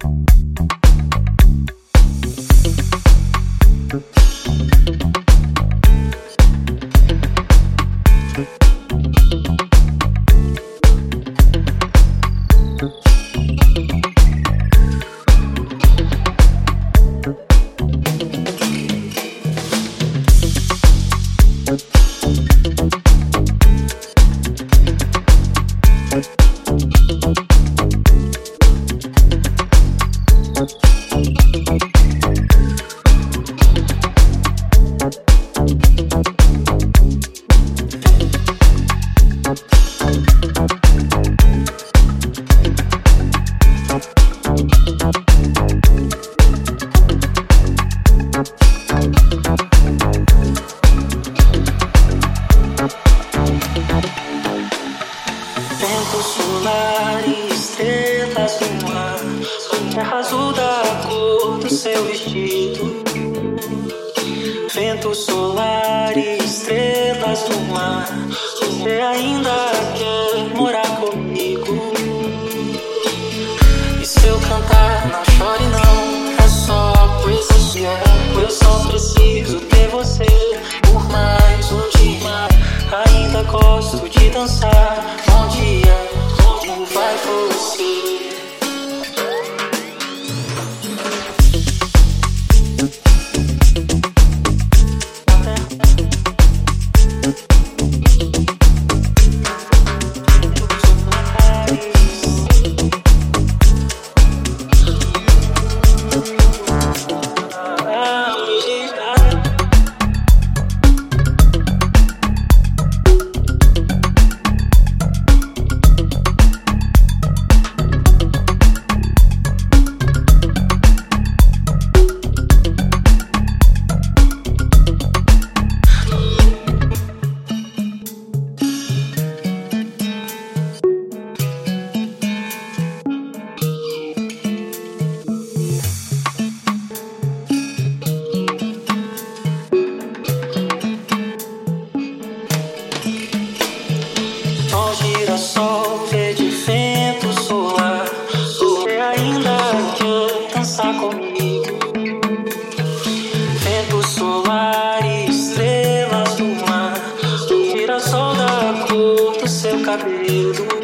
Bye. acostumar. Você ainda quer morar comigo? E se eu cantar, não chore não. you.